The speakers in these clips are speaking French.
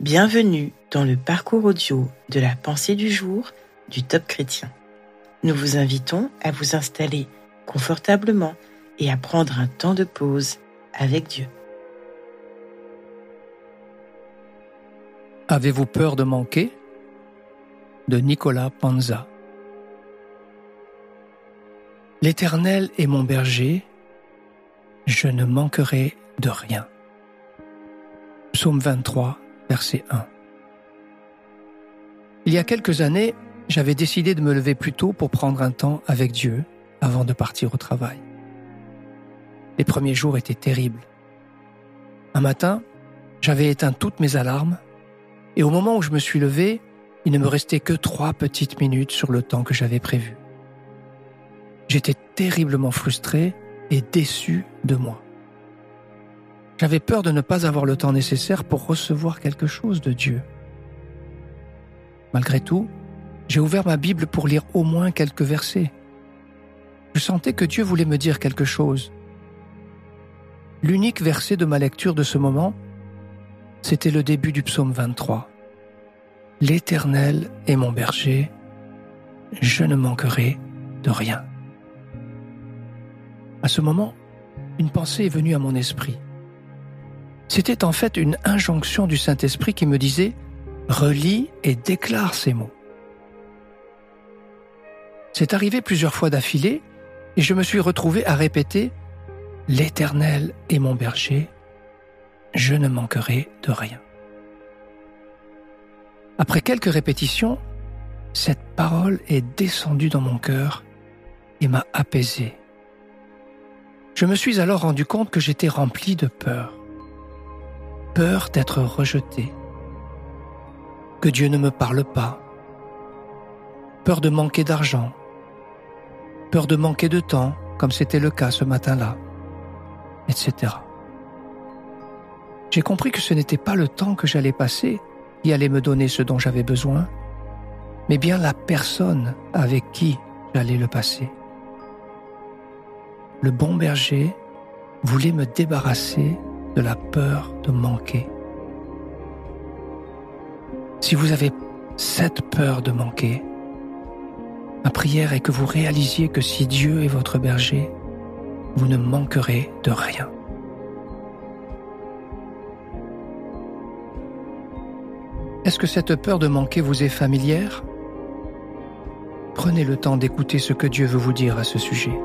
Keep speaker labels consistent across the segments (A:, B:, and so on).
A: Bienvenue dans le parcours audio de la pensée du jour du Top Chrétien. Nous vous invitons à vous installer confortablement et à prendre un temps de pause avec Dieu.
B: Avez-vous peur de manquer? De Nicolas Panza L'Éternel est mon berger, je ne manquerai de rien. Psaume 23 verset 1. Il y a quelques années, j'avais décidé de me lever plus tôt pour prendre un temps avec Dieu avant de partir au travail. Les premiers jours étaient terribles. Un matin, j'avais éteint toutes mes alarmes et au moment où je me suis levé, il ne me restait que trois petites minutes sur le temps que j'avais prévu. J'étais terriblement frustré et déçu de moi. J'avais peur de ne pas avoir le temps nécessaire pour recevoir quelque chose de Dieu. Malgré tout, j'ai ouvert ma Bible pour lire au moins quelques versets. Je sentais que Dieu voulait me dire quelque chose. L'unique verset de ma lecture de ce moment, c'était le début du psaume 23. L'Éternel est mon berger, je ne manquerai de rien. À ce moment, une pensée est venue à mon esprit. C'était en fait une injonction du Saint-Esprit qui me disait ⁇ Relis et déclare ces mots ⁇ C'est arrivé plusieurs fois d'affilée et je me suis retrouvé à répéter ⁇ L'Éternel est mon berger, je ne manquerai de rien ⁇ Après quelques répétitions, cette parole est descendue dans mon cœur et m'a apaisé. Je me suis alors rendu compte que j'étais rempli de peur peur d'être rejeté, que Dieu ne me parle pas, peur de manquer d'argent, peur de manquer de temps, comme c'était le cas ce matin-là, etc. J'ai compris que ce n'était pas le temps que j'allais passer qui allait me donner ce dont j'avais besoin, mais bien la personne avec qui j'allais le passer. Le bon berger voulait me débarrasser de la peur de manquer. Si vous avez cette peur de manquer, ma prière est que vous réalisiez que si Dieu est votre berger, vous ne manquerez de rien. Est-ce que cette peur de manquer vous est familière? Prenez le temps d'écouter ce que Dieu veut vous dire à ce sujet.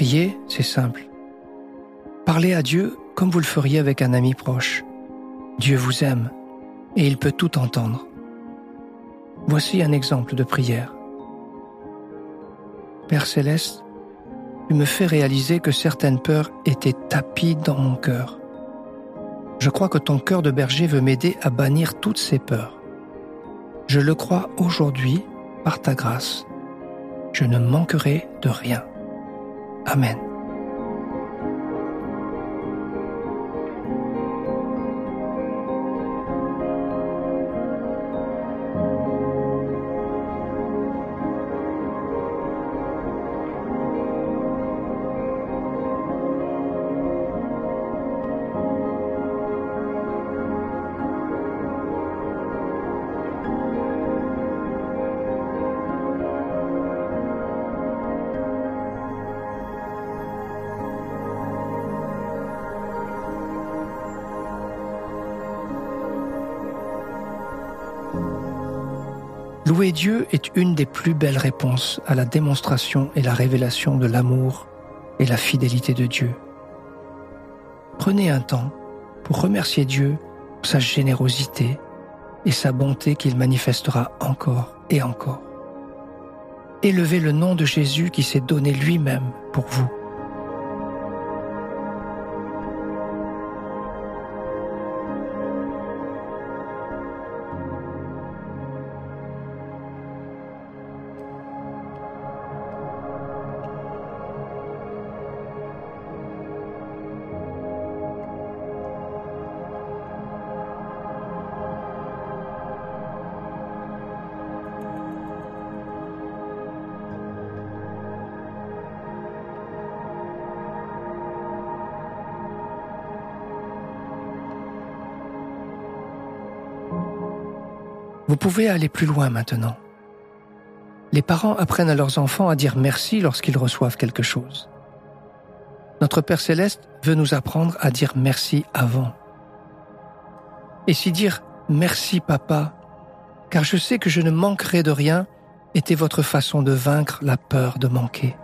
B: Prier, c'est simple. Parlez à Dieu comme vous le feriez avec un ami proche. Dieu vous aime et il peut tout entendre. Voici un exemple de prière. Père céleste, tu me fais réaliser que certaines peurs étaient tapies dans mon cœur. Je crois que ton cœur de berger veut m'aider à bannir toutes ces peurs. Je le crois aujourd'hui par ta grâce. Je ne manquerai de rien. Amen. Louer Dieu est une des plus belles réponses à la démonstration et la révélation de l'amour et la fidélité de Dieu. Prenez un temps pour remercier Dieu pour sa générosité et sa bonté qu'il manifestera encore et encore. Élevez le nom de Jésus qui s'est donné lui-même pour vous. Vous pouvez aller plus loin maintenant. Les parents apprennent à leurs enfants à dire merci lorsqu'ils reçoivent quelque chose. Notre Père céleste veut nous apprendre à dire merci avant. Et si dire merci papa, car je sais que je ne manquerai de rien, était votre façon de vaincre la peur de manquer.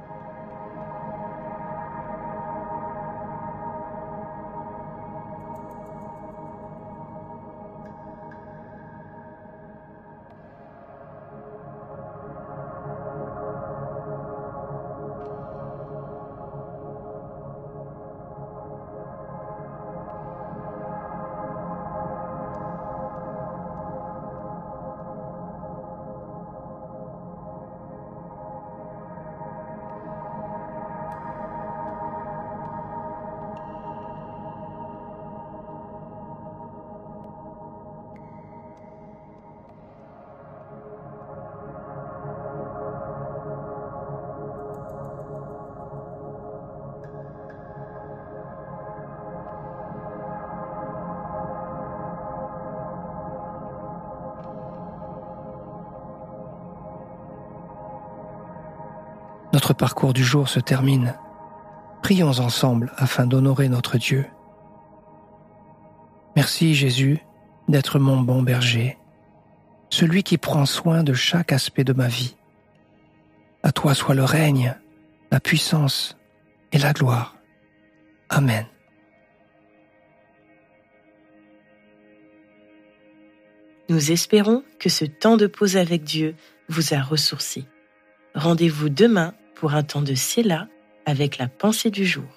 B: Notre parcours du jour se termine. Prions ensemble afin d'honorer notre Dieu. Merci Jésus d'être mon bon berger, celui qui prend soin de chaque aspect de ma vie. À toi soit le règne, la puissance et la gloire. Amen.
A: Nous espérons que ce temps de pause avec Dieu vous a ressourci. Rendez-vous demain pour un temps de avec la pensée du jour.